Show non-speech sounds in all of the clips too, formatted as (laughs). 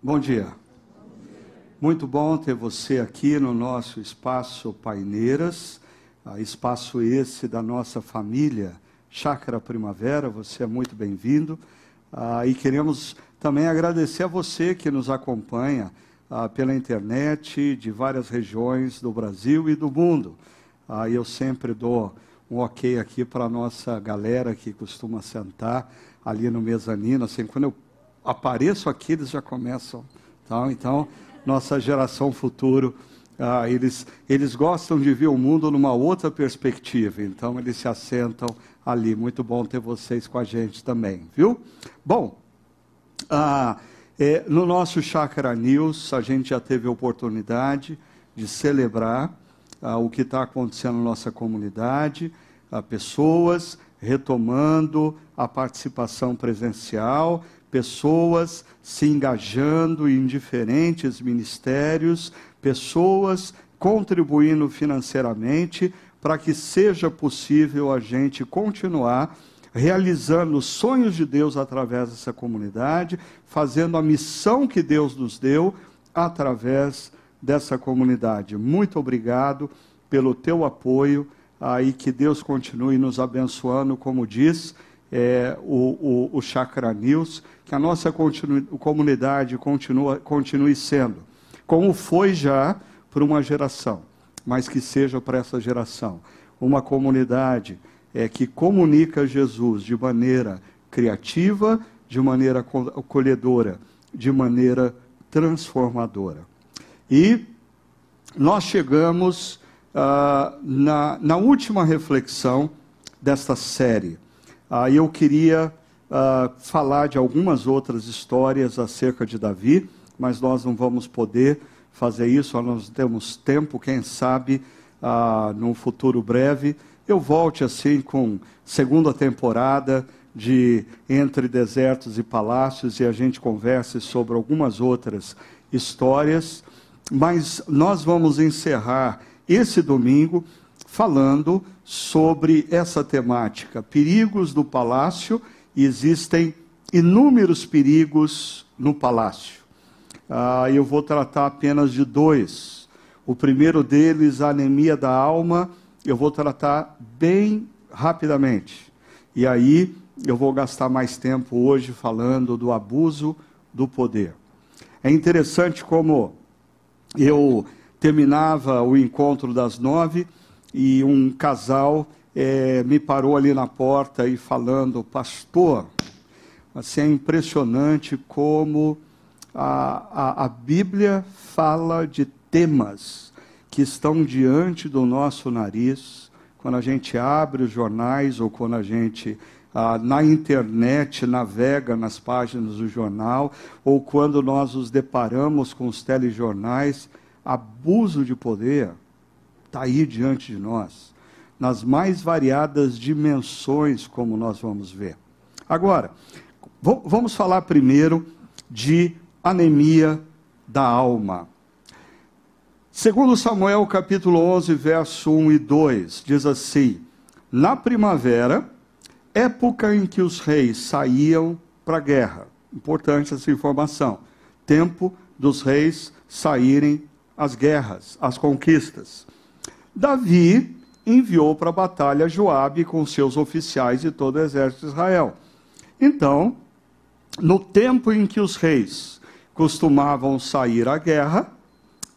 Bom dia. Muito bom ter você aqui no nosso espaço Paineiras, ah, espaço esse da nossa família Chácara Primavera. Você é muito bem-vindo. Ah, e queremos também agradecer a você que nos acompanha ah, pela internet de várias regiões do Brasil e do mundo. Eu sempre dou um ok aqui para a nossa galera que costuma sentar ali no mezanino. Assim, quando eu apareço aqui, eles já começam. Tá? Então, nossa geração futuro, ah, eles, eles gostam de ver o mundo numa outra perspectiva. Então, eles se assentam ali. Muito bom ter vocês com a gente também, viu? Bom, ah, é, no nosso Chácara News, a gente já teve a oportunidade de celebrar ah, o que está acontecendo na nossa comunidade, ah, pessoas retomando a participação presencial, pessoas se engajando em diferentes ministérios, pessoas contribuindo financeiramente para que seja possível a gente continuar realizando os sonhos de Deus através dessa comunidade, fazendo a missão que Deus nos deu através dessa comunidade. Muito obrigado pelo teu apoio aí que Deus continue nos abençoando, como diz é, o, o, o Chakra News, que a nossa continu, comunidade continua, continue sendo, como foi já por uma geração, mas que seja para essa geração, uma comunidade é, que comunica Jesus de maneira criativa, de maneira acolhedora, de maneira transformadora. E nós chegamos ah, na, na última reflexão desta série. Ah, eu queria ah, falar de algumas outras histórias acerca de Davi, mas nós não vamos poder fazer isso, nós temos tempo, quem sabe, ah, num futuro breve, eu volte assim com segunda temporada de Entre Desertos e Palácios e a gente converse sobre algumas outras histórias, mas nós vamos encerrar esse domingo falando sobre essa temática, perigos do palácio, existem inúmeros perigos no palácio. Ah, eu vou tratar apenas de dois. O primeiro deles, a anemia da alma, eu vou tratar bem rapidamente. E aí eu vou gastar mais tempo hoje falando do abuso do poder. É interessante como eu terminava o encontro das nove e um casal é, me parou ali na porta e falando, pastor, assim, é impressionante como a, a, a Bíblia fala de temas que estão diante do nosso nariz, quando a gente abre os jornais ou quando a gente ah, na internet navega nas páginas do jornal, ou quando nós nos deparamos com os telejornais, abuso de poder está aí diante de nós, nas mais variadas dimensões, como nós vamos ver. Agora, vamos falar primeiro de anemia da alma. Segundo Samuel capítulo 11, verso 1 e 2, diz assim: Na primavera, época em que os reis saíam para a guerra. Importante essa informação. Tempo dos reis saírem as guerras, as conquistas. Davi enviou para a batalha Joabe com seus oficiais e todo o exército de Israel. Então, no tempo em que os reis costumavam sair à guerra,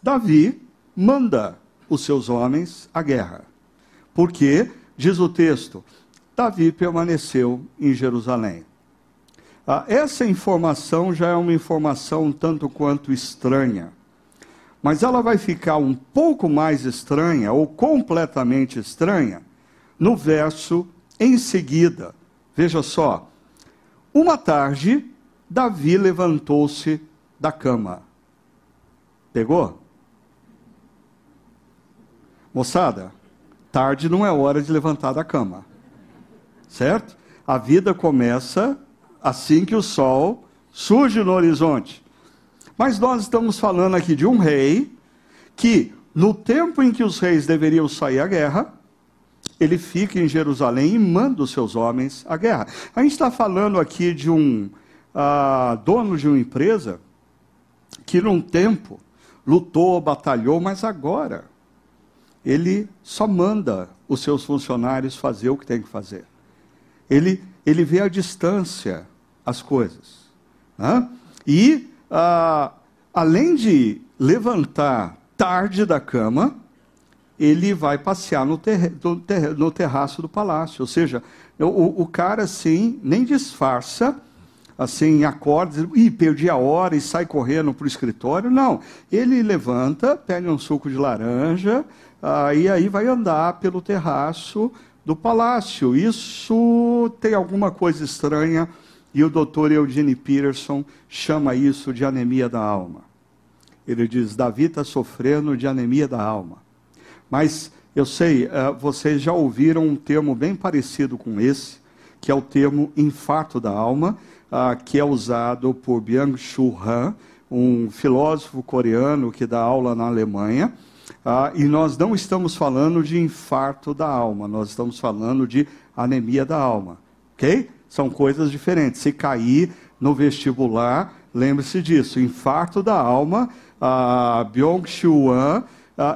Davi manda os seus homens à guerra. Porque, diz o texto, Davi permaneceu em Jerusalém. Ah, essa informação já é uma informação tanto quanto estranha mas ela vai ficar um pouco mais estranha, ou completamente estranha, no verso em seguida. Veja só. Uma tarde, Davi levantou-se da cama. Pegou? Moçada, tarde não é hora de levantar da cama. Certo? A vida começa assim que o sol surge no horizonte. Mas nós estamos falando aqui de um rei que, no tempo em que os reis deveriam sair à guerra, ele fica em Jerusalém e manda os seus homens à guerra. A gente está falando aqui de um uh, dono de uma empresa que num tempo lutou, batalhou, mas agora ele só manda os seus funcionários fazer o que tem que fazer. Ele, ele vê à distância as coisas. Né? E, ah, além de levantar tarde da cama, ele vai passear no, ter, no, ter, no terraço do palácio. Ou seja, o, o cara assim nem disfarça, assim, acorda, e perdi a hora e sai correndo para o escritório. Não, ele levanta, pega um suco de laranja, ah, e aí vai andar pelo terraço do palácio. Isso tem alguma coisa estranha, e o doutor Eugene Peterson chama isso de anemia da alma. Ele diz: Davi está sofrendo de anemia da alma. Mas eu sei, uh, vocês já ouviram um termo bem parecido com esse, que é o termo infarto da alma, uh, que é usado por Byung-Chul Han, um filósofo coreano que dá aula na Alemanha. Uh, e nós não estamos falando de infarto da alma, nós estamos falando de anemia da alma. Ok? São coisas diferentes. Se cair no vestibular, lembre-se disso. Infarto da alma, uh, Byung-Chul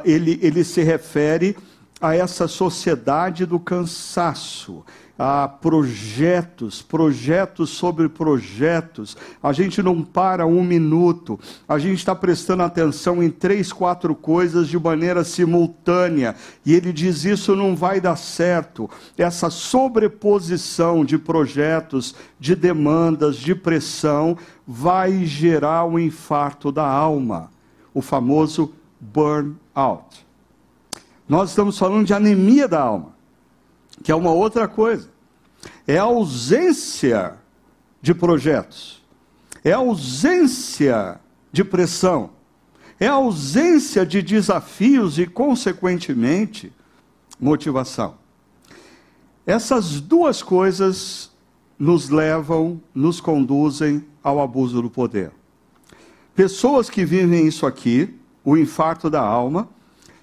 ele, ele se refere a essa sociedade do cansaço, a projetos, projetos sobre projetos. A gente não para um minuto, a gente está prestando atenção em três, quatro coisas de maneira simultânea. E ele diz: isso não vai dar certo. Essa sobreposição de projetos, de demandas, de pressão, vai gerar um infarto da alma, o famoso burnout. Nós estamos falando de anemia da alma, que é uma outra coisa. É a ausência de projetos, é a ausência de pressão, é a ausência de desafios e, consequentemente, motivação. Essas duas coisas nos levam, nos conduzem ao abuso do poder. Pessoas que vivem isso aqui, o infarto da alma,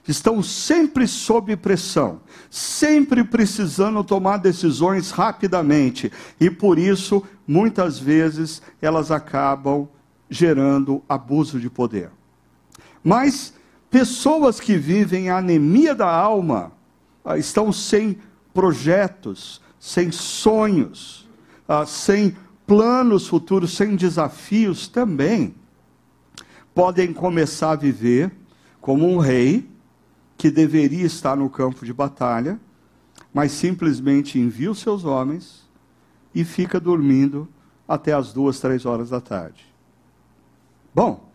estão sempre sob pressão, sempre precisando tomar decisões rapidamente, e por isso, muitas vezes, elas acabam gerando abuso de poder. Mas pessoas que vivem a anemia da alma ah, estão sem projetos, sem sonhos, ah, sem planos futuros, sem desafios também podem começar a viver como um rei que deveria estar no campo de batalha, mas simplesmente envia os seus homens e fica dormindo até as duas, três horas da tarde. Bom,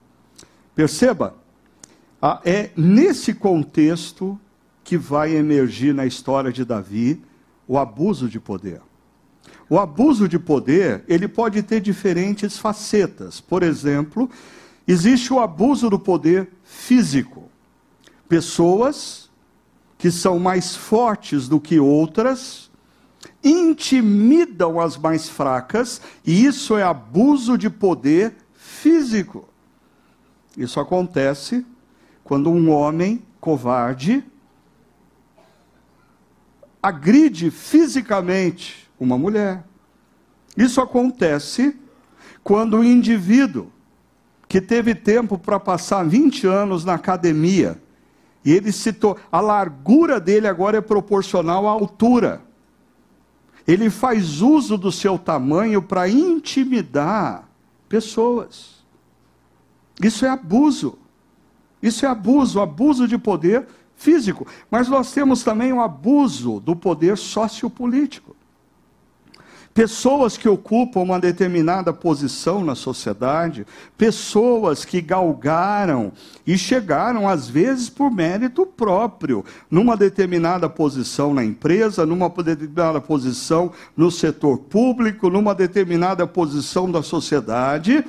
perceba, é nesse contexto que vai emergir na história de Davi o abuso de poder. O abuso de poder, ele pode ter diferentes facetas. Por exemplo, Existe o abuso do poder físico. Pessoas que são mais fortes do que outras intimidam as mais fracas, e isso é abuso de poder físico. Isso acontece quando um homem covarde agride fisicamente uma mulher. Isso acontece quando o indivíduo que teve tempo para passar 20 anos na academia, e ele citou, a largura dele agora é proporcional à altura. Ele faz uso do seu tamanho para intimidar pessoas. Isso é abuso. Isso é abuso, abuso de poder físico. Mas nós temos também o abuso do poder sociopolítico. Pessoas que ocupam uma determinada posição na sociedade, pessoas que galgaram e chegaram, às vezes, por mérito próprio, numa determinada posição na empresa, numa determinada posição no setor público, numa determinada posição da sociedade,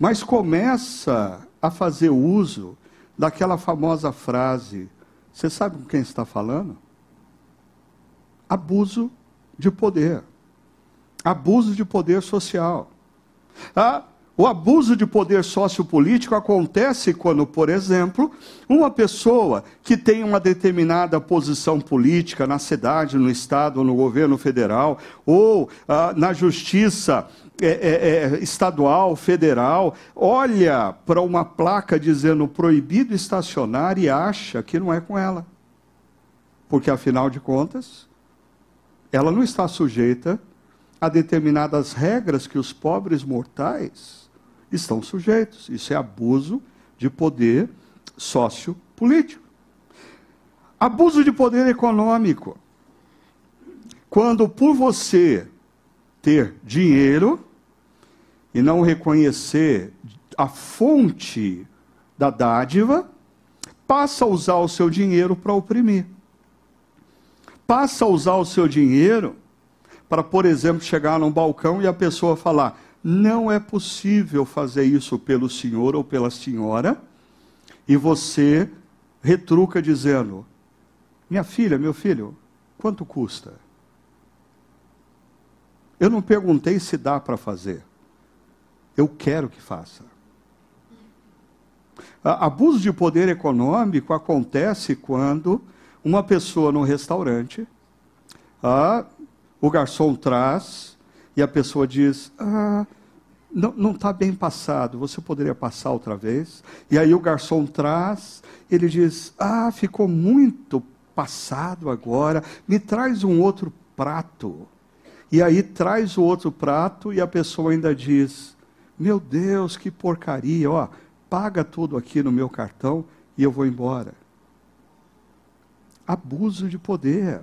mas começa a fazer uso daquela famosa frase: você sabe com quem está falando? Abuso de poder abuso de poder social. Ah, O abuso de poder sociopolítico acontece quando, por exemplo, uma pessoa que tem uma determinada posição política na cidade, no estado, no governo federal, ou ah, na justiça é, é, é, estadual, federal, olha para uma placa dizendo proibido estacionar e acha que não é com ela. Porque, afinal de contas, ela não está sujeita a determinadas regras que os pobres mortais estão sujeitos. Isso é abuso de poder sociopolítico. Abuso de poder econômico. Quando por você ter dinheiro e não reconhecer a fonte da dádiva, passa a usar o seu dinheiro para oprimir. Passa a usar o seu dinheiro para, por exemplo, chegar num balcão e a pessoa falar: não é possível fazer isso pelo senhor ou pela senhora, e você retruca dizendo: minha filha, meu filho, quanto custa? Eu não perguntei se dá para fazer. Eu quero que faça. Abuso de poder econômico acontece quando uma pessoa no restaurante ah, o garçom traz e a pessoa diz: ah, não está bem passado, você poderia passar outra vez? E aí o garçom traz, ele diz: Ah, ficou muito passado agora, me traz um outro prato. E aí traz o outro prato e a pessoa ainda diz: Meu Deus, que porcaria, ó, paga tudo aqui no meu cartão e eu vou embora. Abuso de poder.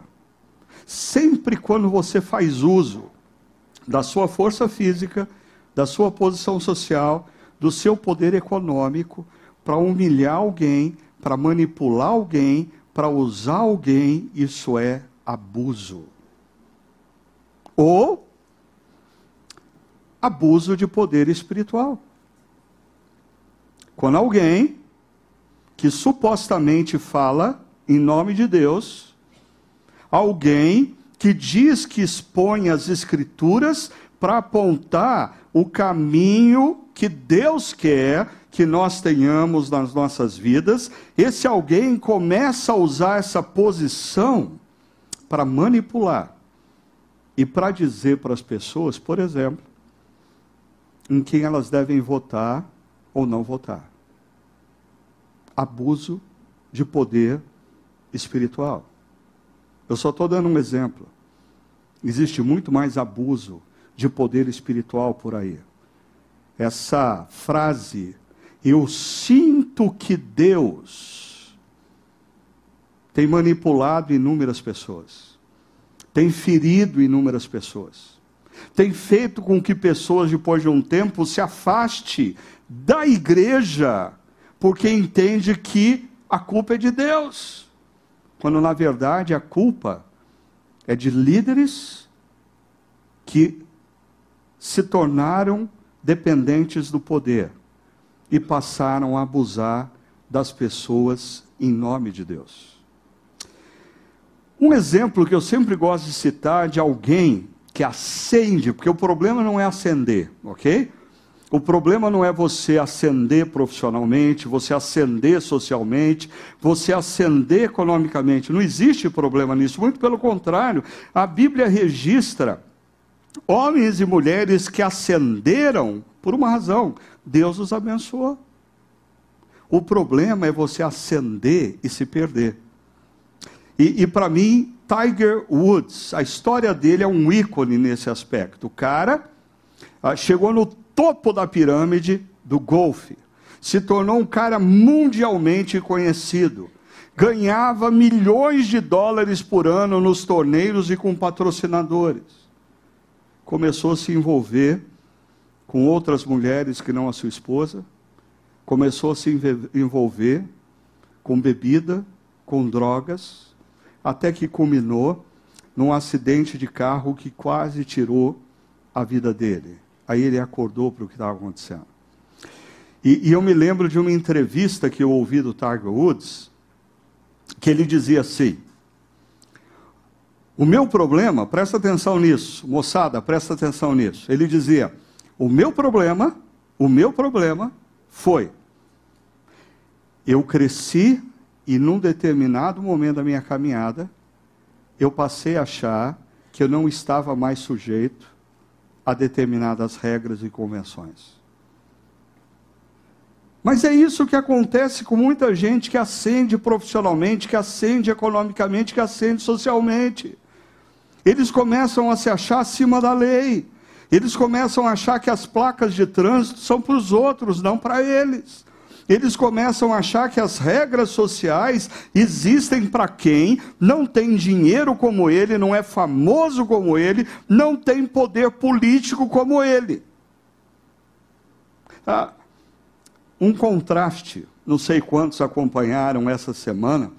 Sempre quando você faz uso da sua força física, da sua posição social, do seu poder econômico, para humilhar alguém, para manipular alguém, para usar alguém, isso é abuso. Ou abuso de poder espiritual. Quando alguém que supostamente fala em nome de Deus, alguém que diz que expõe as Escrituras para apontar o caminho que Deus quer que nós tenhamos nas nossas vidas, esse alguém começa a usar essa posição para manipular e para dizer para as pessoas, por exemplo, em quem elas devem votar ou não votar. Abuso de poder espiritual. Eu só estou dando um exemplo. Existe muito mais abuso de poder espiritual por aí. Essa frase, eu sinto que Deus tem manipulado inúmeras pessoas, tem ferido inúmeras pessoas, tem feito com que pessoas, depois de um tempo, se afaste da igreja, porque entende que a culpa é de Deus quando na verdade a culpa é de líderes que se tornaram dependentes do poder e passaram a abusar das pessoas em nome de Deus. Um exemplo que eu sempre gosto de citar de alguém que acende, porque o problema não é acender, ok? O problema não é você ascender profissionalmente, você ascender socialmente, você ascender economicamente. Não existe problema nisso, muito pelo contrário. A Bíblia registra homens e mulheres que ascenderam por uma razão: Deus os abençoou. O problema é você ascender e se perder. E, e para mim, Tiger Woods, a história dele é um ícone nesse aspecto. O cara ah, chegou no topo da pirâmide do golfe. Se tornou um cara mundialmente conhecido. Ganhava milhões de dólares por ano nos torneios e com patrocinadores. Começou a se envolver com outras mulheres que não a sua esposa. Começou a se envolver com bebida, com drogas, até que culminou num acidente de carro que quase tirou a vida dele. Aí ele acordou para o que estava acontecendo. E, e, eu me lembro de uma entrevista que eu ouvi do Tiger Woods, que ele dizia assim: O meu problema, presta atenção nisso, moçada, presta atenção nisso. Ele dizia: O meu problema O meu problema foi eu cresci e num determinado momento da minha caminhada eu passei a achar que eu não estava mais sujeito a determinadas regras e convenções. Mas é isso que acontece com muita gente que ascende profissionalmente, que ascende economicamente, que ascende socialmente. Eles começam a se achar acima da lei. Eles começam a achar que as placas de trânsito são para os outros, não para eles. Eles começam a achar que as regras sociais existem para quem não tem dinheiro como ele, não é famoso como ele, não tem poder político como ele. Ah, um contraste, não sei quantos acompanharam essa semana,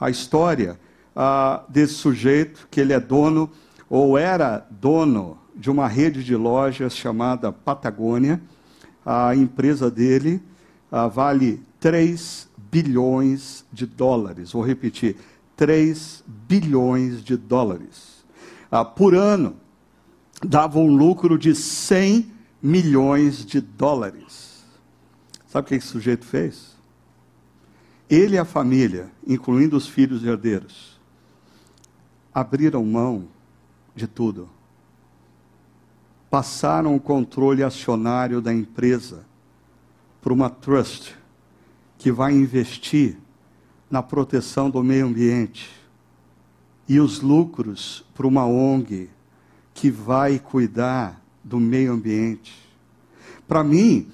a história ah, desse sujeito, que ele é dono, ou era dono, de uma rede de lojas chamada Patagônia. A empresa dele ah, vale 3 bilhões de dólares. Vou repetir: 3 bilhões de dólares. Ah, por ano, dava um lucro de 100 milhões de dólares. Sabe o que esse sujeito fez? Ele e a família, incluindo os filhos herdeiros, abriram mão de tudo. Passaram o controle acionário da empresa para uma trust que vai investir na proteção do meio ambiente e os lucros para uma ONG que vai cuidar do meio ambiente. Para mim,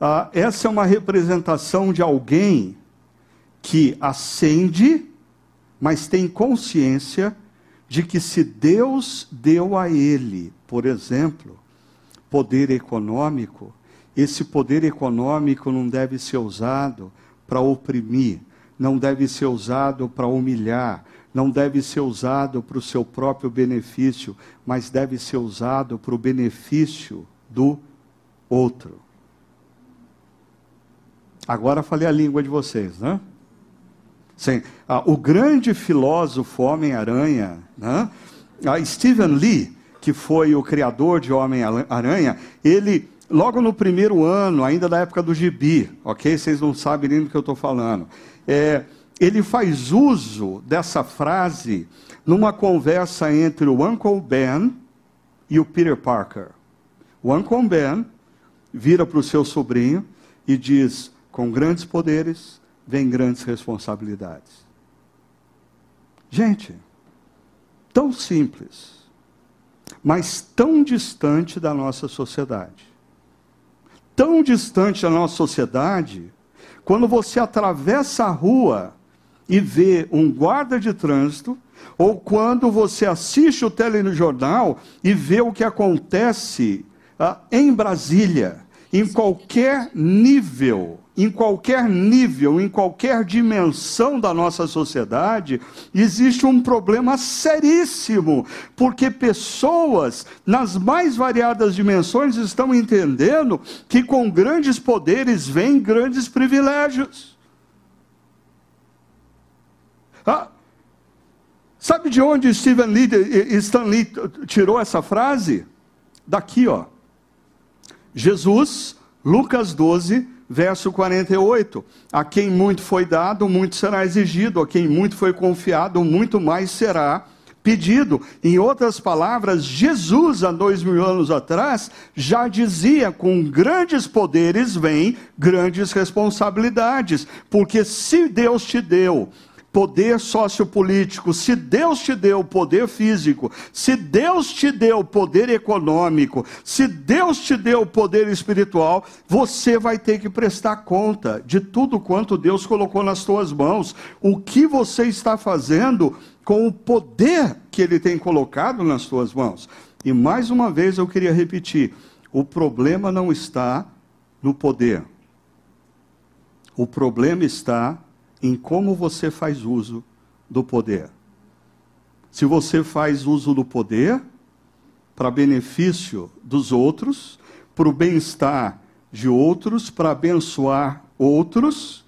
ah, essa é uma representação de alguém que acende, mas tem consciência de que se Deus deu a ele, por exemplo, poder econômico, esse poder econômico não deve ser usado para oprimir, não deve ser usado para humilhar, não deve ser usado para o seu próprio benefício, mas deve ser usado para o benefício do outro. Agora falei a língua de vocês, né? Sim. Ah, o grande filósofo Homem-Aranha, né? ah, Stephen Lee, que foi o criador de Homem-Aranha, ele, logo no primeiro ano, ainda da época do gibi, ok? Vocês não sabem nem do que eu estou falando. É, ele faz uso dessa frase numa conversa entre o Uncle Ben e o Peter Parker. O Uncle Ben vira para o seu sobrinho e diz: com grandes poderes, vem grandes responsabilidades. Gente, tão simples, mas tão distante da nossa sociedade. Tão distante da nossa sociedade, quando você atravessa a rua e vê um guarda de trânsito, ou quando você assiste o telejornal e vê o que acontece ah, em Brasília, em qualquer nível em qualquer nível, em qualquer dimensão da nossa sociedade, existe um problema seríssimo, porque pessoas nas mais variadas dimensões estão entendendo que com grandes poderes vêm grandes privilégios. Ah, sabe de onde Stephen Lee, Stan Lee tirou essa frase? Daqui, ó. Jesus, Lucas 12, verso 48. A quem muito foi dado, muito será exigido, a quem muito foi confiado, muito mais será pedido. Em outras palavras, Jesus, há dois mil anos atrás, já dizia: com grandes poderes vêm grandes responsabilidades, porque se Deus te deu poder sociopolítico, se Deus te deu poder físico, se Deus te deu poder econômico, se Deus te deu poder espiritual, você vai ter que prestar conta de tudo quanto Deus colocou nas tuas mãos. O que você está fazendo com o poder que Ele tem colocado nas tuas mãos. E mais uma vez eu queria repetir: o problema não está no poder. O problema está em como você faz uso do poder. Se você faz uso do poder para benefício dos outros, para o bem-estar de outros, para abençoar outros,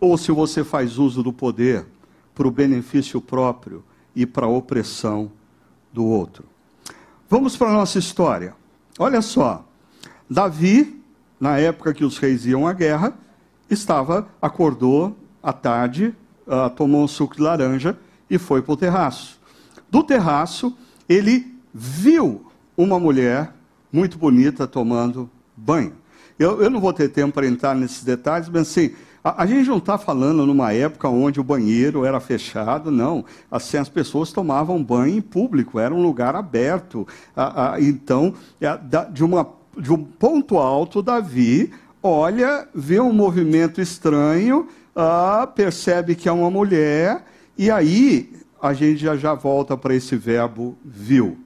ou se você faz uso do poder para o benefício próprio e para a opressão do outro. Vamos para a nossa história. Olha só, Davi na época que os reis iam à guerra, estava, acordou à tarde, uh, tomou um suco de laranja e foi para o terraço. Do terraço, ele viu uma mulher muito bonita tomando banho. Eu, eu não vou ter tempo para entrar nesses detalhes, mas assim, a, a gente não está falando numa época onde o banheiro era fechado, não. Assim, as pessoas tomavam banho em público, era um lugar aberto. então, é, de, uma, de um ponto alto, Davi olha, vê um movimento estranho, ah, percebe que é uma mulher, e aí a gente já, já volta para esse verbo viu.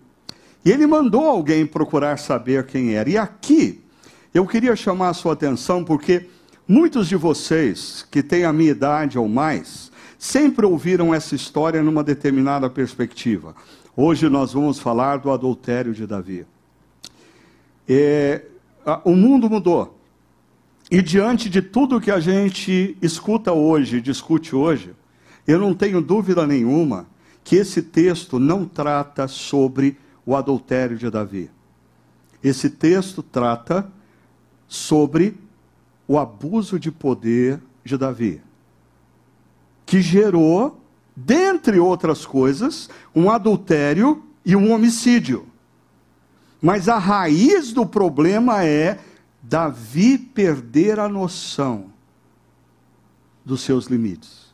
E ele mandou alguém procurar saber quem era. E aqui, eu queria chamar a sua atenção, porque muitos de vocês que têm a minha idade ou mais, sempre ouviram essa história numa determinada perspectiva. Hoje nós vamos falar do adultério de Davi. É, o mundo mudou. E diante de tudo que a gente escuta hoje, discute hoje, eu não tenho dúvida nenhuma que esse texto não trata sobre o adultério de Davi. Esse texto trata sobre o abuso de poder de Davi, que gerou, dentre outras coisas, um adultério e um homicídio. Mas a raiz do problema é Davi perder a noção dos seus limites.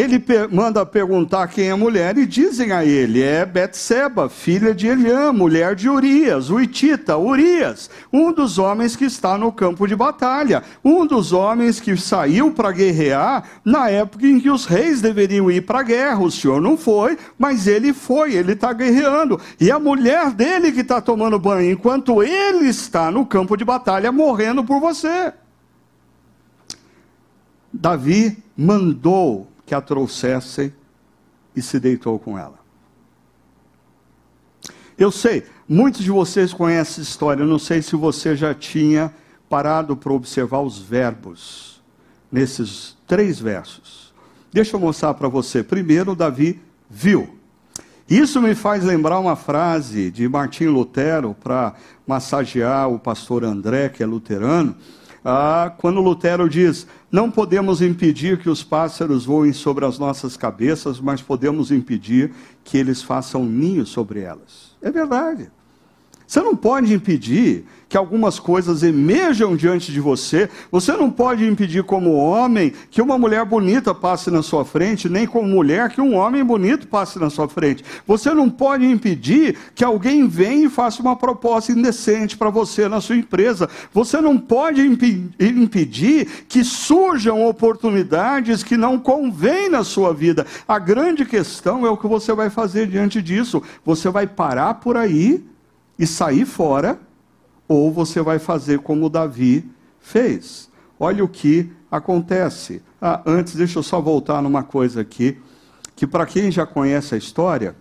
Ele manda perguntar quem é a mulher e dizem a ele: é Betseba, filha de Eliã, mulher de Urias, o Itita, Urias, um dos homens que está no campo de batalha, um dos homens que saiu para guerrear na época em que os reis deveriam ir para a guerra. O senhor não foi, mas ele foi, ele está guerreando. E a mulher dele que está tomando banho, enquanto ele está no campo de batalha morrendo por você. Davi mandou que a trouxessem e se deitou com ela. Eu sei, muitos de vocês conhecem essa história, eu não sei se você já tinha parado para observar os verbos nesses três versos. Deixa eu mostrar para você. Primeiro, Davi viu. Isso me faz lembrar uma frase de Martim Lutero para massagear o pastor André, que é luterano ah, quando Lutero diz: não podemos impedir que os pássaros voem sobre as nossas cabeças, mas podemos impedir que eles façam ninho sobre elas. É verdade. Você não pode impedir que algumas coisas emerjam diante de você. Você não pode impedir, como homem, que uma mulher bonita passe na sua frente, nem como mulher que um homem bonito passe na sua frente. Você não pode impedir que alguém venha e faça uma proposta indecente para você na sua empresa. Você não pode impedir que surjam oportunidades que não convêm na sua vida. A grande questão é o que você vai fazer diante disso. Você vai parar por aí e sair fora, ou você vai fazer como Davi fez. Olha o que acontece. Ah, antes, deixa eu só voltar numa coisa aqui, que para quem já conhece a história,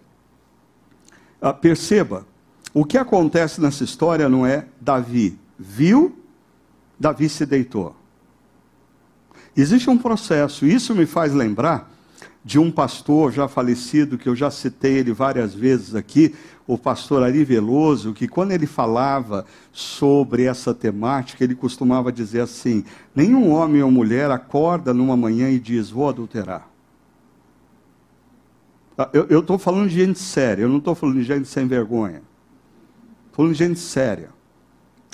ah, perceba, o que acontece nessa história não é Davi viu, Davi se deitou. Existe um processo, isso me faz lembrar de um pastor já falecido, que eu já citei ele várias vezes aqui, o pastor Ari Veloso, que quando ele falava sobre essa temática, ele costumava dizer assim: nenhum homem ou mulher acorda numa manhã e diz, vou adulterar. Ah, eu estou falando de gente séria, eu não estou falando de gente sem vergonha. Estou falando de gente séria.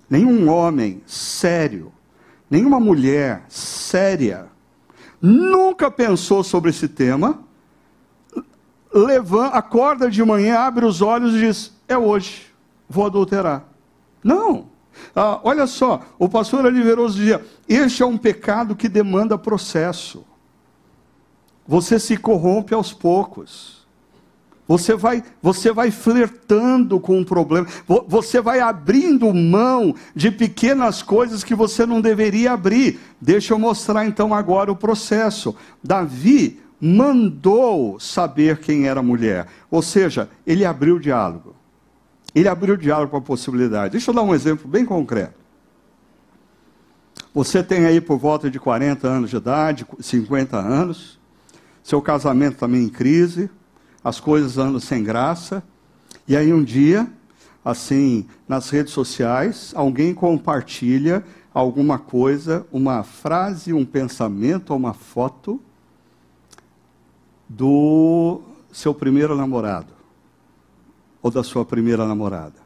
Nenhum homem sério, nenhuma mulher séria, nunca pensou sobre esse tema, levanta, acorda de manhã, abre os olhos e diz: É hoje, vou adulterar. Não. Ah, olha só, o pastor Oliveroso dizia: Este é um pecado que demanda processo. Você se corrompe aos poucos. Você vai, você vai flertando com o um problema. Você vai abrindo mão de pequenas coisas que você não deveria abrir. Deixa eu mostrar então agora o processo. Davi mandou saber quem era mulher. Ou seja, ele abriu o diálogo. Ele abriu o diálogo para a possibilidade. Deixa eu dar um exemplo bem concreto. Você tem aí por volta de 40 anos de idade, 50 anos, seu casamento também em crise, as coisas andam sem graça. E aí um dia, assim, nas redes sociais, alguém compartilha alguma coisa, uma frase, um pensamento uma foto do seu primeiro namorado ou da sua primeira namorada.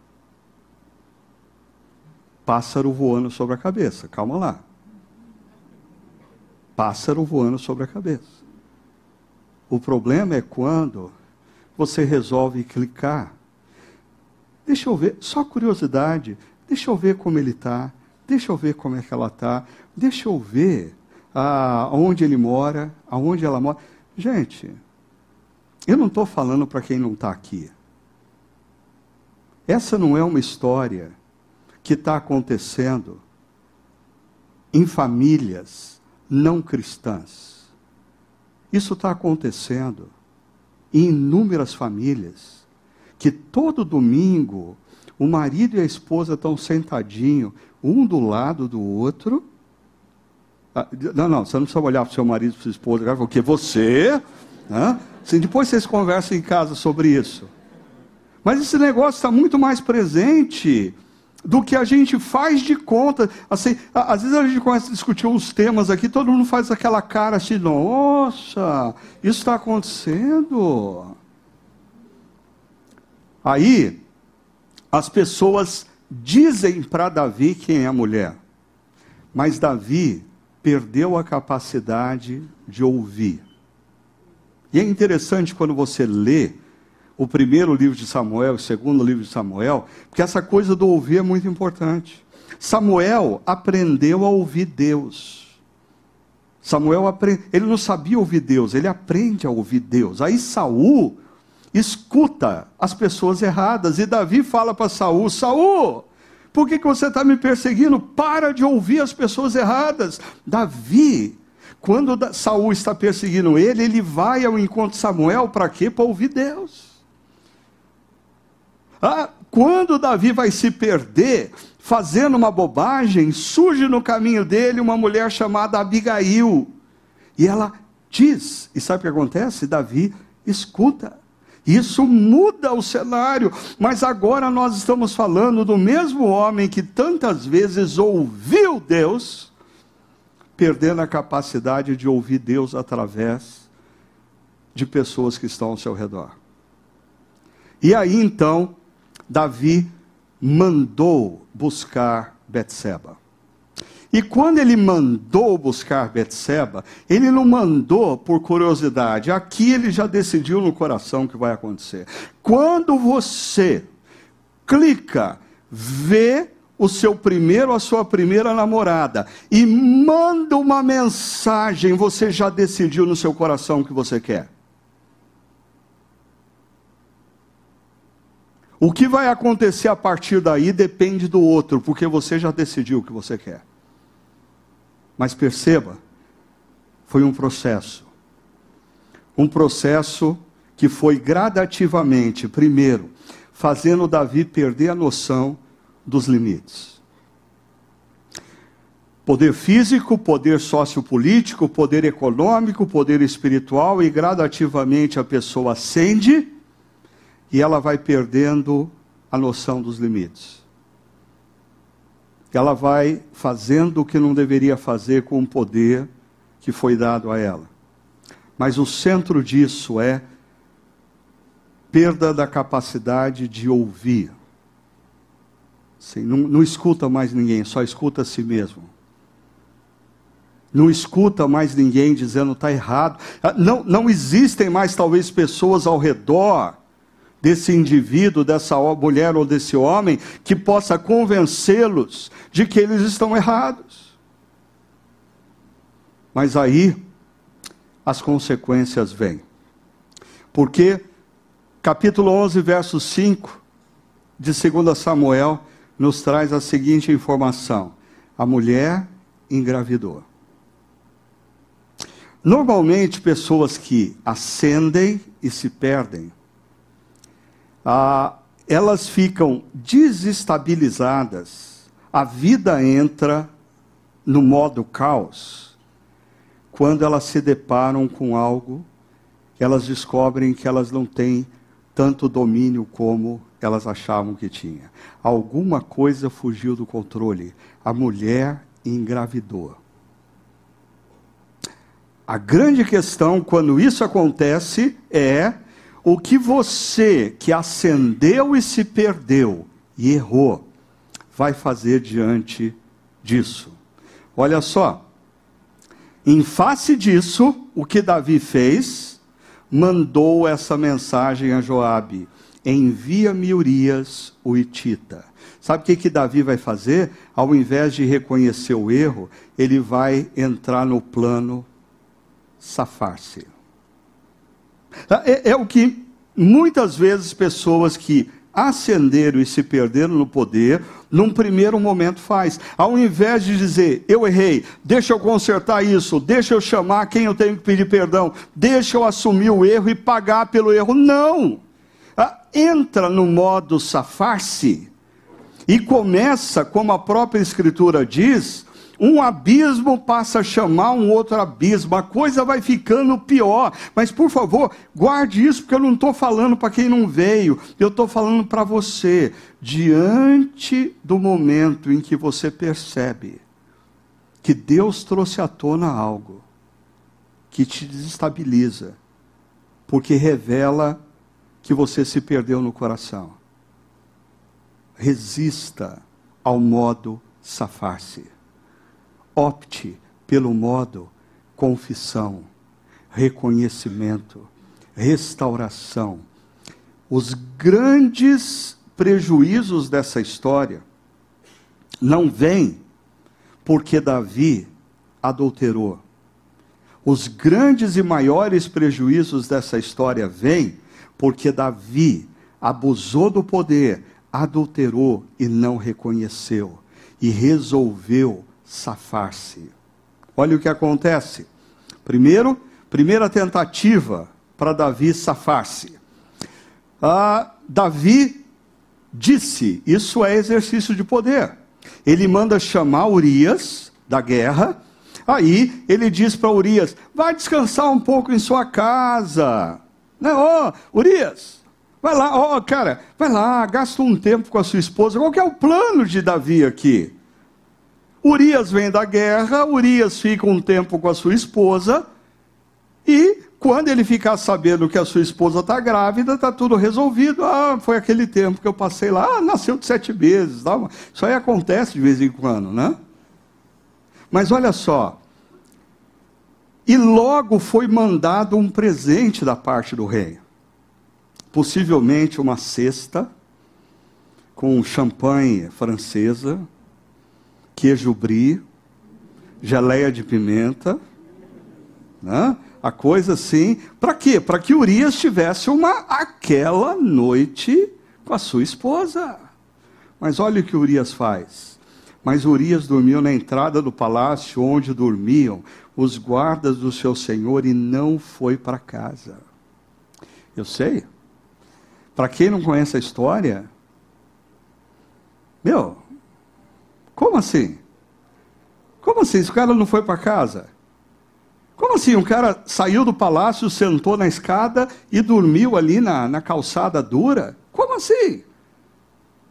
Pássaro voando sobre a cabeça, calma lá. Pássaro voando sobre a cabeça. O problema é quando você resolve clicar. Deixa eu ver, só curiosidade, deixa eu ver como ele está, deixa eu ver como é que ela está, deixa eu ver ah, onde ele mora, aonde ela mora. Gente, eu não estou falando para quem não está aqui. Essa não é uma história que está acontecendo em famílias não cristãs. Isso está acontecendo em inúmeras famílias que todo domingo o marido e a esposa estão sentadinhos, um do lado do outro. Ah, não, não, você não precisa olhar para o seu marido, para sua esposa, porque você. Né? Assim, depois vocês conversam em casa sobre isso. Mas esse negócio está muito mais presente do que a gente faz de conta. Assim, às vezes a gente começa a discutir uns temas aqui, todo mundo faz aquela cara assim, nossa, isso está acontecendo. Aí, as pessoas dizem para Davi quem é a mulher, mas Davi perdeu a capacidade de ouvir. E é interessante quando você lê o primeiro livro de Samuel, o segundo livro de Samuel, porque essa coisa do ouvir é muito importante. Samuel aprendeu a ouvir Deus. Samuel aprende, ele não sabia ouvir Deus, ele aprende a ouvir Deus. Aí Saul escuta as pessoas erradas e Davi fala para Saul: Saul, por que, que você está me perseguindo? Para de ouvir as pessoas erradas. Davi quando Saul está perseguindo ele, ele vai ao encontro de Samuel para quê? Para ouvir Deus. Ah, quando Davi vai se perder, fazendo uma bobagem, surge no caminho dele uma mulher chamada Abigail. E ela diz, e sabe o que acontece? Davi escuta. Isso muda o cenário, mas agora nós estamos falando do mesmo homem que tantas vezes ouviu Deus perdendo a capacidade de ouvir Deus através de pessoas que estão ao seu redor. E aí então, Davi mandou buscar Betseba. E quando ele mandou buscar Betseba, ele não mandou por curiosidade. Aqui ele já decidiu no coração o que vai acontecer. Quando você clica, vê o seu primeiro, a sua primeira namorada e manda uma mensagem, você já decidiu no seu coração o que você quer. O que vai acontecer a partir daí depende do outro, porque você já decidiu o que você quer. Mas perceba, foi um processo. Um processo que foi gradativamente, primeiro, fazendo Davi perder a noção dos limites. Poder físico, poder sociopolítico, poder econômico, poder espiritual, e gradativamente a pessoa ascende e ela vai perdendo a noção dos limites. Ela vai fazendo o que não deveria fazer com o poder que foi dado a ela. Mas o centro disso é perda da capacidade de ouvir. Sim, não, não escuta mais ninguém, só escuta a si mesmo. Não escuta mais ninguém dizendo está errado. Ah, não, não existem mais, talvez, pessoas ao redor desse indivíduo, dessa mulher ou desse homem, que possa convencê-los de que eles estão errados. Mas aí as consequências vêm. Porque capítulo 11, verso 5 de 2 Samuel nos traz a seguinte informação: a mulher engravidou. Normalmente, pessoas que ascendem e se perdem, ah, elas ficam desestabilizadas, a vida entra no modo caos, quando elas se deparam com algo, elas descobrem que elas não têm tanto domínio como elas achavam que tinha. Alguma coisa fugiu do controle. A mulher engravidou. A grande questão quando isso acontece é o que você que acendeu e se perdeu e errou vai fazer diante disso. Olha só, em face disso, o que Davi fez, mandou essa mensagem a Joabe: envia-me Urias, o Itita. Sabe o que, que Davi vai fazer? Ao invés de reconhecer o erro, ele vai entrar no plano safar-se. É, é, o que muitas vezes pessoas que ascenderam e se perderam no poder, num primeiro momento faz. Ao invés de dizer, eu errei, deixa eu consertar isso, deixa eu chamar quem eu tenho que pedir perdão, deixa eu assumir o erro e pagar pelo erro. Não! Ah, entra no modo safar-se e começa, como a própria Escritura diz, um abismo passa a chamar um outro abismo, a coisa vai ficando pior. Mas por favor, guarde isso, porque eu não estou falando para quem não veio, eu estou falando para você. Diante do momento em que você percebe que Deus trouxe à tona algo que te desestabiliza, porque revela que você se perdeu no coração. Resista ao modo safar-se opte pelo modo confissão, reconhecimento, restauração. Os grandes prejuízos dessa história não vêm porque Davi adulterou. Os grandes e maiores prejuízos dessa história vêm porque Davi abusou do poder, adulterou e não reconheceu, e resolveu safar-se. Olha o que acontece. Primeiro, primeira tentativa para Davi safar-se. Ah, Davi disse: Isso é exercício de poder. Ele manda chamar Urias da guerra. Aí ele diz para Urias: Vai descansar um pouco em sua casa. Não, ó, oh, Urias, vai lá, ó, oh, cara, vai lá, gasta um tempo com a sua esposa. Qual que é o plano de Davi aqui? Urias vem da guerra, Urias fica um tempo com a sua esposa, e quando ele ficar sabendo que a sua esposa está grávida, está tudo resolvido. Ah, foi aquele tempo que eu passei lá, ah, nasceu de sete meses. Tá? Isso aí acontece de vez em quando, né? Mas olha só. E logo foi mandado um presente da parte do rei. Possivelmente uma cesta com champanhe francesa, queijo brie, geleia de pimenta, né? a coisa assim. Para quê? Para que Urias tivesse uma aquela noite com a sua esposa. Mas olha o que Urias faz. Mas Urias dormiu na entrada do palácio onde dormiam os guardas do seu senhor e não foi para casa. Eu sei. Para quem não conhece a história, meu, como assim? Como assim? Esse cara não foi para casa? Como assim? Um cara saiu do palácio, sentou na escada e dormiu ali na, na calçada dura? Como assim?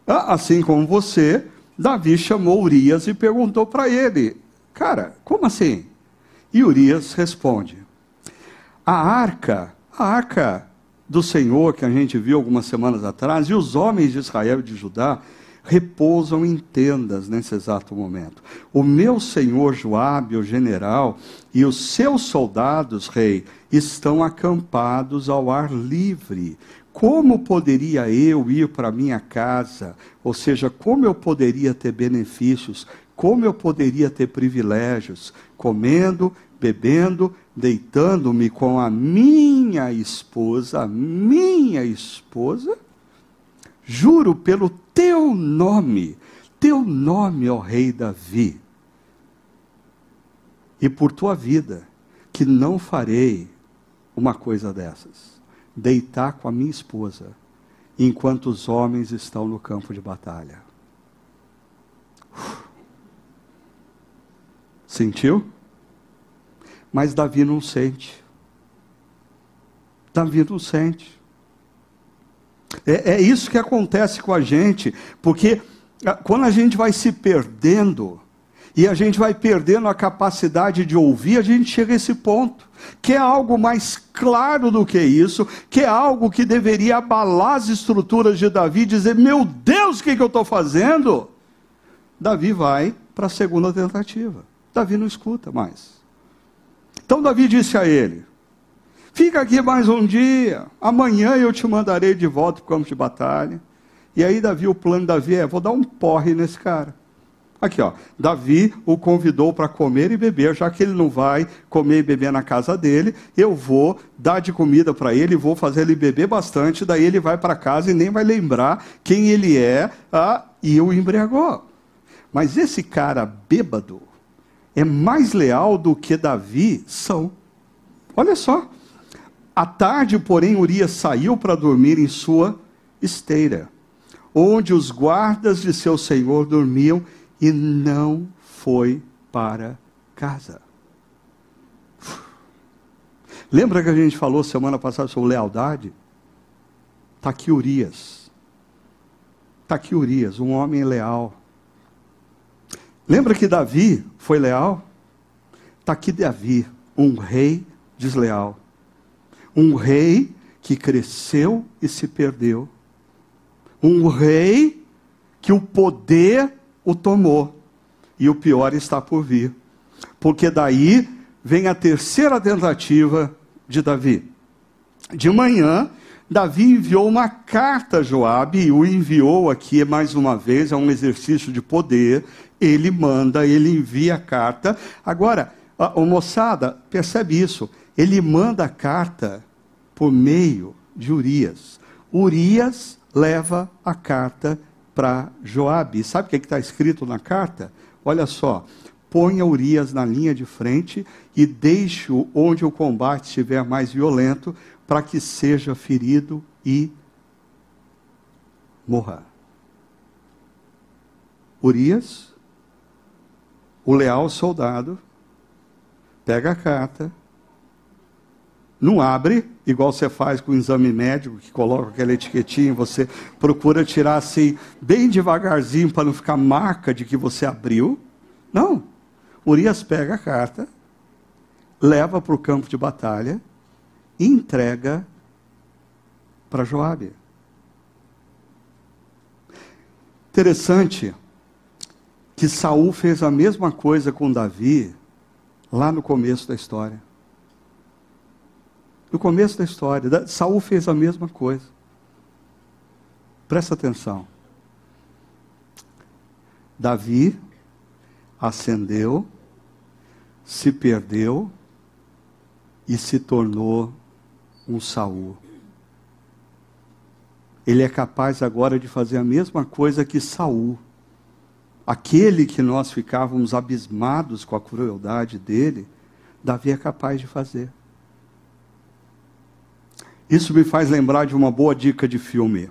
Ah, assim como você, Davi chamou Urias e perguntou para ele: Cara, como assim? E Urias responde: A arca, a arca do Senhor que a gente viu algumas semanas atrás, e os homens de Israel e de Judá repousam em tendas nesse exato momento. O meu senhor Joabe, o general, e os seus soldados, rei, estão acampados ao ar livre. Como poderia eu ir para minha casa? Ou seja, como eu poderia ter benefícios? Como eu poderia ter privilégios? Comendo, bebendo, deitando-me com a minha esposa, minha esposa? Juro pelo teu nome, teu nome, ó Rei Davi, e por tua vida, que não farei uma coisa dessas, deitar com a minha esposa, enquanto os homens estão no campo de batalha. Sentiu? Mas Davi não sente. Davi não sente. É, é isso que acontece com a gente, porque ah, quando a gente vai se perdendo, e a gente vai perdendo a capacidade de ouvir, a gente chega a esse ponto. Que é algo mais claro do que isso, que é algo que deveria abalar as estruturas de Davi, dizer: Meu Deus, o que, que eu estou fazendo? Davi vai para a segunda tentativa. Davi não escuta mais. Então Davi disse a ele: Fica aqui mais um dia, amanhã eu te mandarei de volta para o campo de batalha. E aí, Davi, o plano de Davi é: vou dar um porre nesse cara. Aqui, ó. Davi o convidou para comer e beber, já que ele não vai comer e beber na casa dele, eu vou dar de comida para ele, vou fazer ele beber bastante, daí ele vai para casa e nem vai lembrar quem ele é, ah, e o embriagou. Mas esse cara bêbado é mais leal do que Davi são. Olha só. À tarde, porém, Urias saiu para dormir em sua esteira, onde os guardas de seu senhor dormiam e não foi para casa. Lembra que a gente falou semana passada sobre lealdade? Está aqui Urias. Está aqui Urias, um homem leal. Lembra que Davi foi leal? Está aqui Davi, um rei desleal. Um rei que cresceu e se perdeu. Um rei que o poder o tomou. E o pior está por vir. Porque daí vem a terceira tentativa de Davi. De manhã, Davi enviou uma carta a Joabe e o enviou aqui mais uma vez, é um exercício de poder. Ele manda, ele envia a carta. Agora, a, a moçada, percebe isso. Ele manda a carta por meio de Urias. Urias leva a carta para Joabe. Sabe o que é está escrito na carta? Olha só. Ponha Urias na linha de frente e deixe-o onde o combate estiver mais violento, para que seja ferido e morra. Urias, o leal soldado, pega a carta, não abre, igual você faz com o exame médico, que coloca aquela etiquetinha, você procura tirar assim, bem devagarzinho, para não ficar marca de que você abriu. Não. Urias pega a carta, leva para o campo de batalha e entrega para Joabe. Interessante que Saul fez a mesma coisa com Davi lá no começo da história. No começo da história, Saul fez a mesma coisa. Presta atenção. Davi ascendeu, se perdeu e se tornou um Saul. Ele é capaz agora de fazer a mesma coisa que Saul. Aquele que nós ficávamos abismados com a crueldade dele, Davi é capaz de fazer. Isso me faz lembrar de uma boa dica de filme.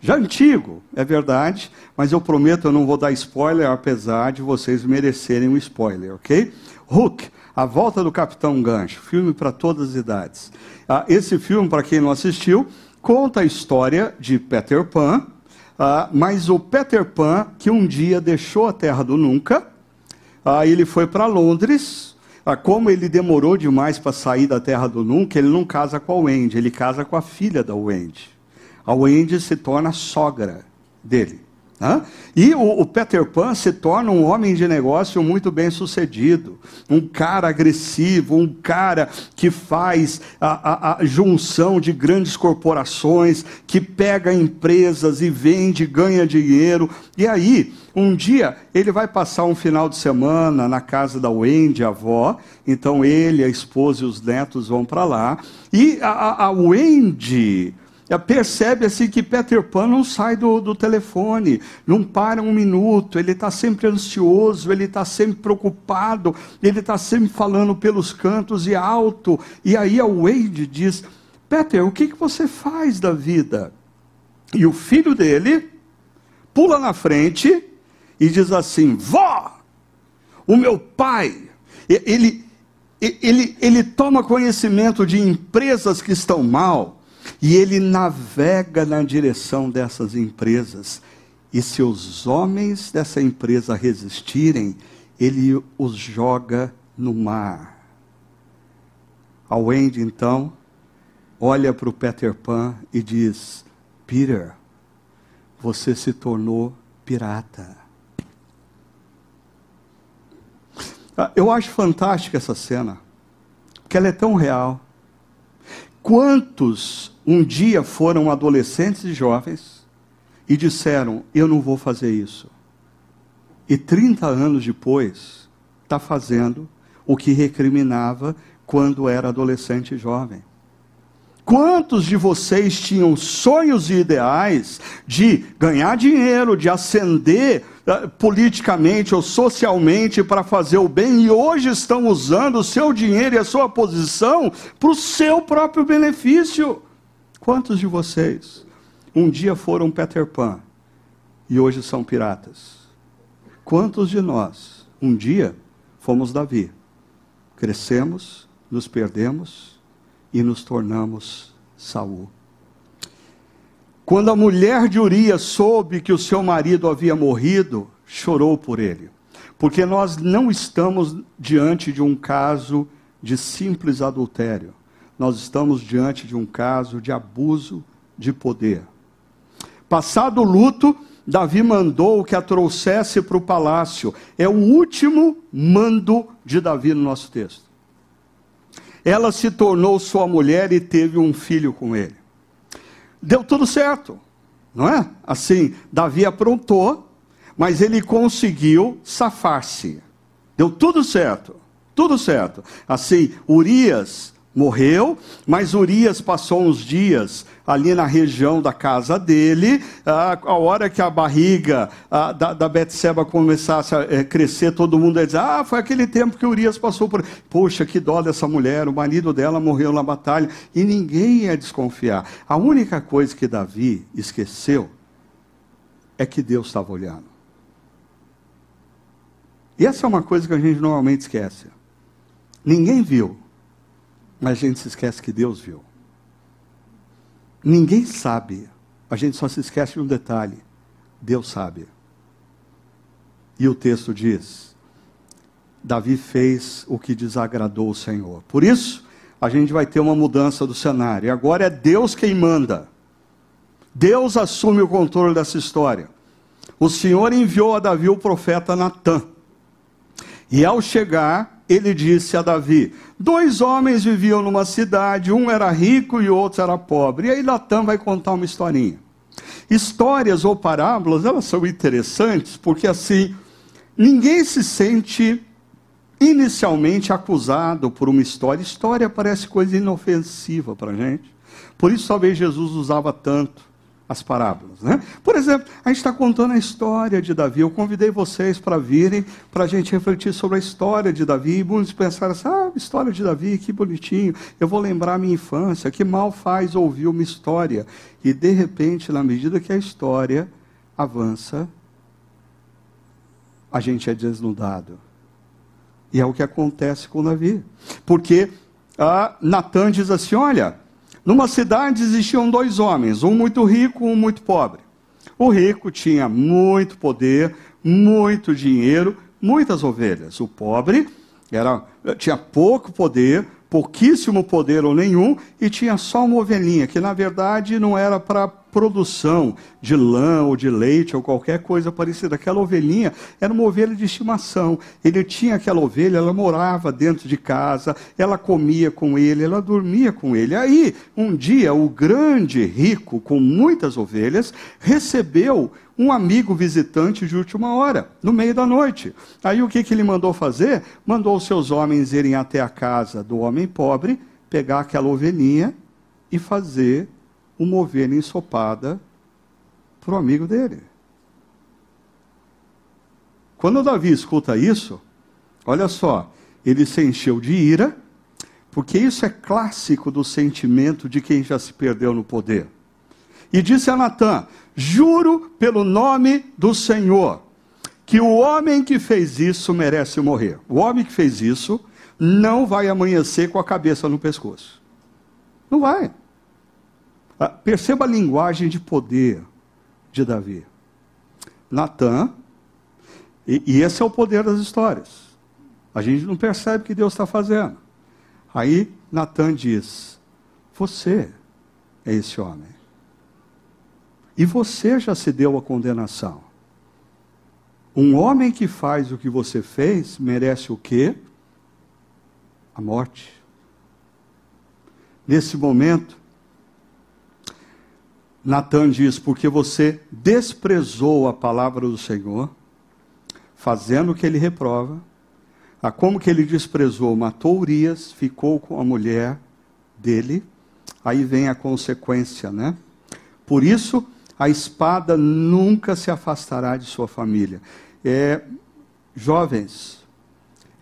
Já antigo, é verdade, mas eu prometo eu não vou dar spoiler, apesar de vocês merecerem um spoiler, ok? Hook, A Volta do Capitão Gancho, filme para todas as idades. Ah, esse filme, para quem não assistiu, conta a história de Peter Pan, ah, mas o Peter Pan que um dia deixou a Terra do Nunca, ah, ele foi para Londres, ah, como ele demorou demais para sair da terra do nunca, ele não casa com a Wendy, ele casa com a filha da Wendy. A Wendy se torna sogra dele. E o, o, Peter Pan se torna um homem de negócio muito bem sucedido, um cara agressivo, um cara que faz a, a, a junção de grandes corporações, que pega empresas e vende, ganha dinheiro. E aí, um dia, ele vai passar um final de semana na casa da Wendy, a avó. Então, ele, a esposa e os netos vão para lá. E a, a Wendy percebe assim que Peter Pan não sai do, do telefone, não para um minuto, ele está sempre ansioso, ele está sempre preocupado, ele está sempre falando pelos cantos e alto. E aí a Wade diz: Peter, o que, que você faz da vida? E o filho dele pula na frente e diz assim: Vó, o meu pai, ele, ele, ele toma conhecimento de empresas que estão mal E ele navega na direção dessas empresas. E se os homens dessa empresa resistirem, ele os joga no mar. A Wendy, então, olha para o Peter Pan e diz: Peter, você se tornou pirata. Ah, eu acho fantástica essa cena, porque ela é tão real. Quantos um dia foram adolescentes e jovens e disseram: Eu não vou fazer isso. E 30 anos depois, está fazendo o que recriminava quando era adolescente e jovem. Quantos de vocês tinham sonhos e ideais de ganhar dinheiro, de ascender uh, politicamente ou socialmente para fazer o bem e hoje estão usando o seu dinheiro e a sua posição para o seu próprio benefício? Quantos de vocês um dia foram Peter Pan e hoje são piratas? Quantos de nós um dia fomos Davi? Crescemos, nos perdemos e nos tornamos Saul. Quando a mulher de Urias soube que o seu marido havia morrido, chorou por ele. Porque nós não estamos diante de um caso de simples adultério. Nós estamos diante de um caso de abuso de poder. Passado o luto, Davi mandou que a trouxesse para o palácio. É o último mando de Davi no nosso texto ela se tornou sua mulher e teve um filho com ele. Deu tudo certo, não é? Assim, Davi aprontou, mas ele conseguiu safar-se. Deu tudo certo, tudo certo. Assim, Urias morreu, mas Urias passou uns dias ali na região da casa dele, a hora que a barriga da, da Betseba começasse a é, crescer, todo mundo ia dizer, ah, foi aquele tempo que Urias passou por... Poxa, que dó dessa mulher, o marido dela morreu na batalha, e ninguém ia desconfiar. A única coisa que Davi esqueceu é que Deus estava olhando. E essa é uma coisa que a gente normalmente esquece. Ninguém viu, mas a gente se esquece que Deus viu. Ninguém sabe. A gente só se esquece de um detalhe: Deus sabe. E o texto diz: Davi fez o que desagradou o Senhor. Por isso, a gente vai ter uma mudança do cenário. Agora é Deus quem manda. Deus assume o controle dessa história. O Senhor enviou a Davi o profeta Natã. E ao chegar, ele disse a Davi: Dois homens viviam numa cidade, um era rico e o outro era pobre. E aí Natan vai contar uma historinha. Histórias ou parábolas, elas são interessantes porque assim, ninguém se sente inicialmente acusado por uma história. História parece coisa inofensiva para a gente. Por isso talvez Jesus usava tanto as parábolas. Né? Por exemplo, a gente está contando a história de Davi. Eu convidei vocês para virem, para a gente refletir sobre a história de Davi. E muitos pensaram assim: ah, história de Davi, que bonitinho. Eu vou lembrar minha infância. Que mal faz ouvir uma história. E de repente, na medida que a história avança, a gente é desnudado. E é o que acontece com Davi. Porque ah, Natan diz assim: olha numa cidade existiam dois homens, um muito rico, um muito pobre. O rico tinha muito poder, muito dinheiro, muitas ovelhas. O pobre era, tinha pouco poder, pouquíssimo poder ou nenhum, e tinha só uma ovelhinha, que na verdade não era para produção de lã ou de leite ou qualquer coisa parecida. Aquela ovelhinha era uma ovelha de estimação. Ele tinha aquela ovelha, ela morava dentro de casa, ela comia com ele, ela dormia com ele. Aí, um dia, o grande rico, com muitas ovelhas, recebeu um amigo visitante de última hora, no meio da noite. Aí o que, que ele mandou fazer? Mandou os seus homens irem até a casa do homem pobre, pegar aquela ovelhinha e fazer uma ovelha ensopada para o amigo dele. Quando Davi escuta isso, olha só, ele se encheu de ira, porque isso é clássico do sentimento de quem já se perdeu no poder. E disse a Natã: Juro pelo nome do Senhor, que o homem que fez isso merece morrer. O homem que fez isso não vai amanhecer com a cabeça no pescoço. Não vai. Ah, perceba a linguagem de poder de Davi. Natan, e, e esse é o poder das histórias. A gente não percebe o que Deus está fazendo. Aí Natan diz: Você é esse homem. E você já se deu a condenação. Um homem que faz o que você fez merece o quê? A morte. Nesse momento, Natan diz: Porque você desprezou a palavra do Senhor, fazendo o que ele reprova. A como que ele desprezou? Matou Urias, ficou com a mulher dele. Aí vem a consequência, né? Por isso, a espada nunca se afastará de sua família. É, jovens,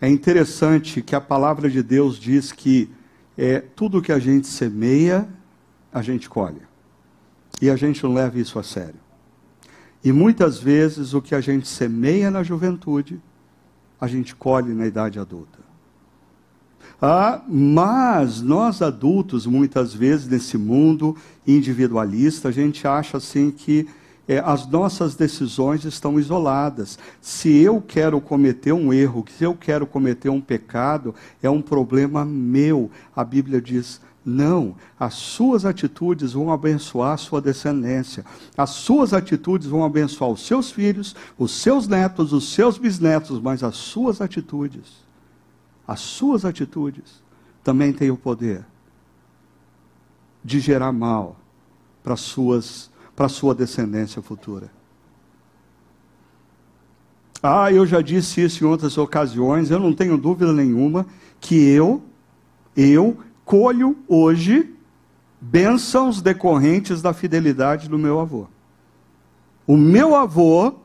é interessante que a palavra de Deus diz que é, tudo que a gente semeia, a gente colhe. E a gente não leva isso a sério. E muitas vezes o que a gente semeia na juventude, a gente colhe na idade adulta. Ah, mas nós adultos, muitas vezes, nesse mundo individualista, a gente acha assim que é, as nossas decisões estão isoladas. Se eu quero cometer um erro, se eu quero cometer um pecado, é um problema meu. A Bíblia diz: não, as suas atitudes vão abençoar a sua descendência. As suas atitudes vão abençoar os seus filhos, os seus netos, os seus bisnetos, mas as suas atitudes as suas atitudes também têm o poder de gerar mal para suas para sua descendência futura. Ah, eu já disse isso em outras ocasiões, eu não tenho dúvida nenhuma que eu, eu colho hoje bênçãos decorrentes da fidelidade do meu avô. O meu avô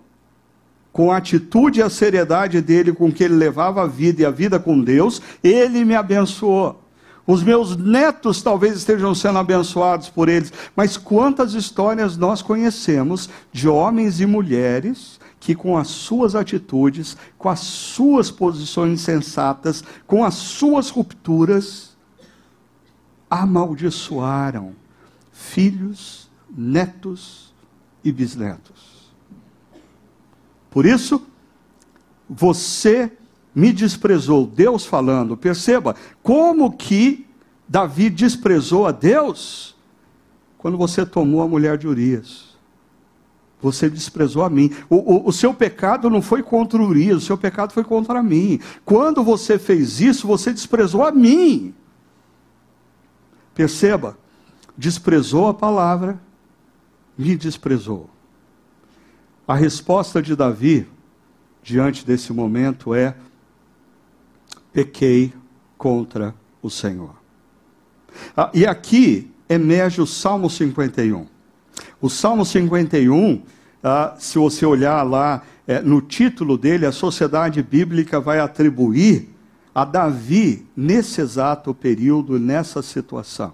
com a atitude e a seriedade dele com que ele levava a vida e a vida com Deus, ele me abençoou. Os meus netos talvez estejam sendo abençoados por eles, mas quantas histórias nós conhecemos de homens e mulheres que, com as suas atitudes, com as suas posições sensatas, com as suas rupturas, amaldiçoaram filhos, netos e bisnetos. Por isso, você me desprezou, Deus falando. Perceba como que Davi desprezou a Deus quando você tomou a mulher de Urias. Você desprezou a mim. O, o, o, seu pecado não foi contra Urias, o seu pecado foi contra mim. Quando você fez isso, você desprezou a mim. Perceba, desprezou a palavra, me desprezou. A resposta de Davi diante desse momento é: pequei contra o Senhor. Ah, e aqui emerge o Salmo 51. O Salmo 51, ah, se você olhar lá é, no título dele, a sociedade bíblica vai atribuir a Davi nesse exato período, nessa situação.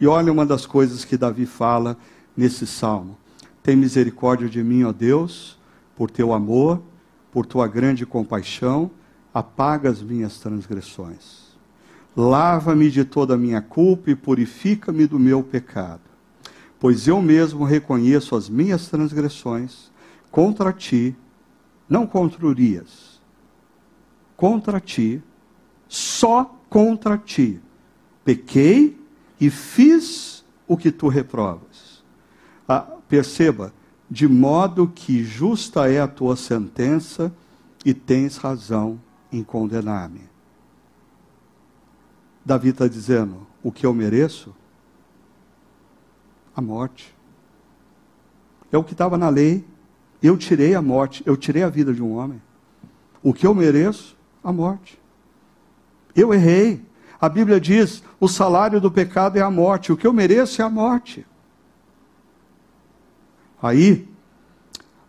E olha uma das coisas que Davi fala nesse salmo. Tem misericórdia de mim, ó Deus, por teu amor, por tua grande compaixão, apaga as minhas transgressões. Lava-me de toda a minha culpa e purifica-me do meu pecado. Pois eu mesmo reconheço as minhas transgressões contra ti, não contra Urias, contra ti, só contra ti. Pequei e fiz o que tu reprovas. Ah, Perceba, de modo que justa é a tua sentença e tens razão em condenar-me. Davi está dizendo: o que eu mereço? A morte. É o que estava na lei. Eu tirei a morte, eu tirei a vida de um homem. O que eu mereço? A morte. Eu errei. A Bíblia diz: o salário do pecado é a morte. O que eu mereço é a morte. Aí,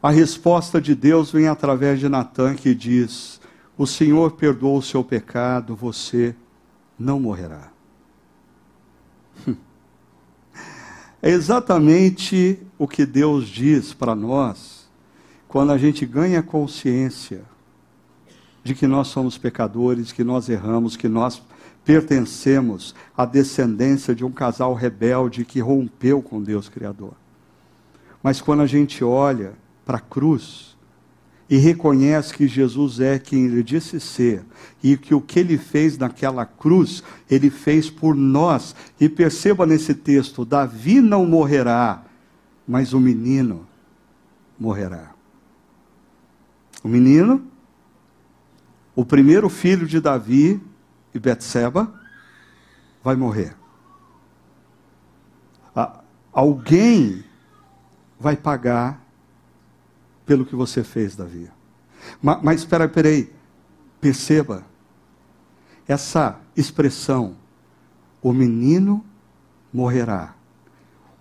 a resposta de Deus vem através de Natan que diz: O Senhor perdoou o seu pecado, você não morrerá. (laughs) É exatamente o que Deus diz para nós quando a gente ganha consciência de que nós somos pecadores, que nós erramos, que nós pertencemos à descendência de um casal rebelde que rompeu com Deus Criador. Mas quando a gente olha para a cruz e reconhece que Jesus é quem ele disse ser e que o que ele fez naquela cruz, ele fez por nós. E perceba nesse texto: Davi não morrerá, mas o menino morrerá. O menino, o primeiro filho de Davi e Betseba, vai morrer. Alguém vai pagar pelo que você fez, Davi. Mas, mas espera, peraí, perceba essa expressão: o menino morrerá.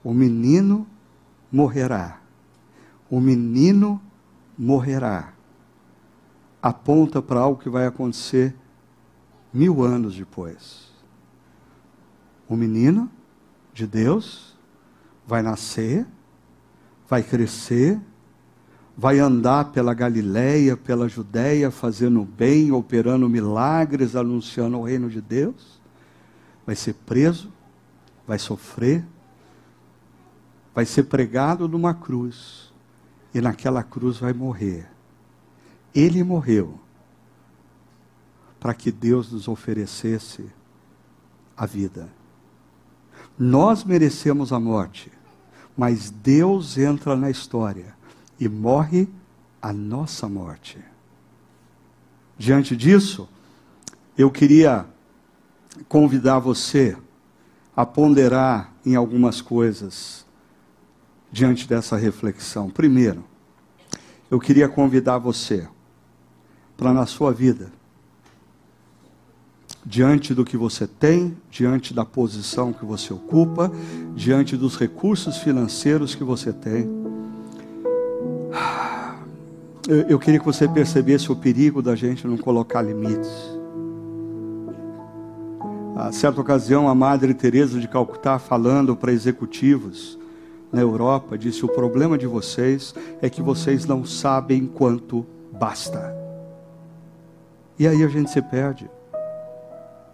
O menino morrerá. O menino morrerá. Aponta para algo que vai acontecer mil anos depois. O menino de Deus vai nascer vai crescer, vai andar pela Galileia, pela Judéia, fazendo bem, operando milagres, anunciando o reino de Deus, vai ser preso, vai sofrer, vai ser pregado numa cruz, e naquela cruz vai morrer. Ele morreu para que Deus nos oferecesse a vida. Nós merecemos a morte mas Deus entra na história e morre a nossa morte. Diante disso, eu queria convidar você a ponderar em algumas coisas diante dessa reflexão. Primeiro, eu queria convidar você para na sua vida diante do que você tem, diante da posição que você ocupa, diante dos recursos financeiros que você tem. Eu, eu queria que você percebesse o perigo da gente não colocar limites. A certa ocasião, a Madre Teresa de Calcutá, falando para executivos na Europa, disse: "O problema de vocês é que vocês não sabem quanto basta". E aí a gente se perde.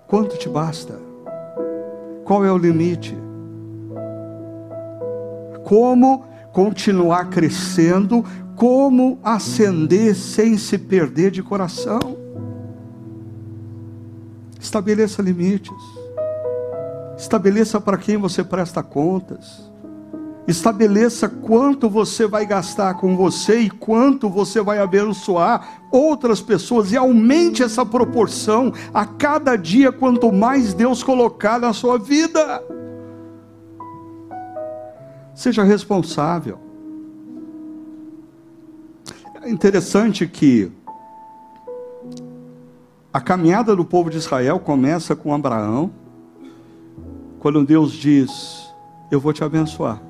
Quanto te basta? Qual é o limite? Como continuar crescendo? Como ascender sem se perder de coração? Estabeleça limites. Estabeleça para quem você presta contas. Estabeleça quanto você vai gastar com você e quanto você vai abençoar outras pessoas e aumente essa proporção a cada dia quanto mais Deus colocar na sua vida. Seja responsável. É interessante que a caminhada do povo de Israel começa com Abraão, quando Deus diz: Eu vou te abençoar.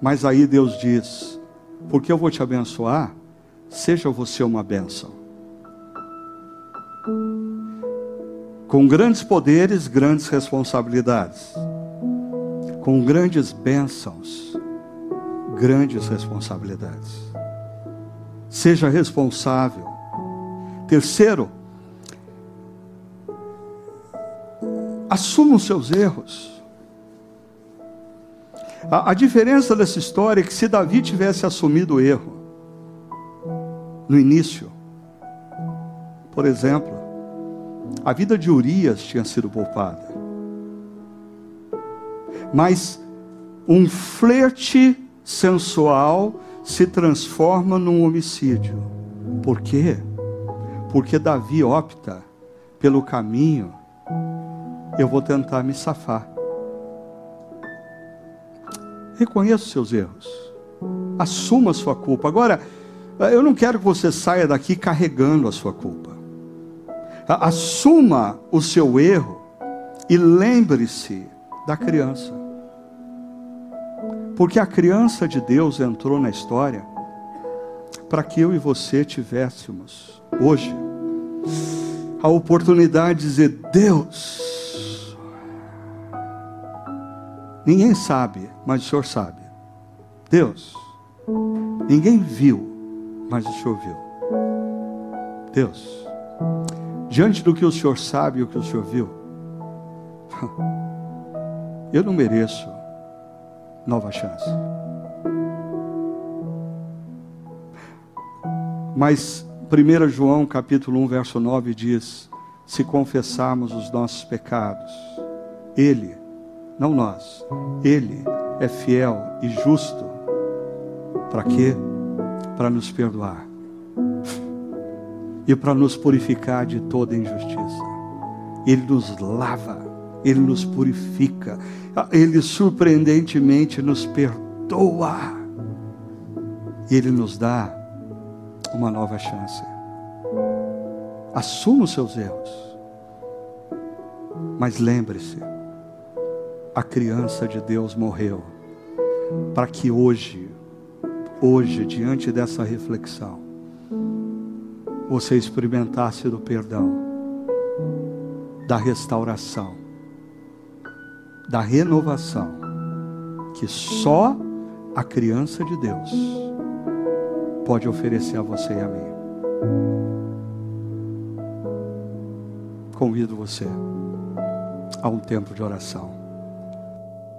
Mas aí Deus diz: porque eu vou te abençoar, seja você uma bênção. Com grandes poderes, grandes responsabilidades. Com grandes bênçãos, grandes responsabilidades. Seja responsável. Terceiro, assuma os seus erros. A, a diferença dessa história é que se Davi tivesse assumido o erro no início, por exemplo, a vida de Urias tinha sido poupada. Mas um flerte sensual se transforma num homicídio. Por quê? Porque Davi opta pelo caminho, eu vou tentar me safar. Reconheça os seus erros. Assuma a sua culpa. Agora, eu não quero que você saia daqui carregando a sua culpa. Assuma o seu erro e lembre-se da criança. Porque a criança de Deus entrou na história para que eu e você tivéssemos hoje a oportunidade de dizer: Deus, Ninguém sabe, mas o Senhor sabe. Deus, ninguém viu, mas o Senhor viu. Deus, diante do que o Senhor sabe e o que o Senhor viu, (laughs) eu não mereço nova chance. Mas 1 João capítulo 1, verso 9 diz: se confessarmos os nossos pecados, Ele, não nós, Ele é fiel e justo. Para quê? Para nos perdoar e para nos purificar de toda injustiça. Ele nos lava, Ele nos purifica, Ele surpreendentemente nos perdoa. E Ele nos dá uma nova chance. Assuma os seus erros. Mas lembre-se, a criança de Deus morreu para que hoje, hoje, diante dessa reflexão, você experimentasse do perdão, da restauração, da renovação, que só a criança de Deus pode oferecer a você e a mim convido você a um tempo de oração.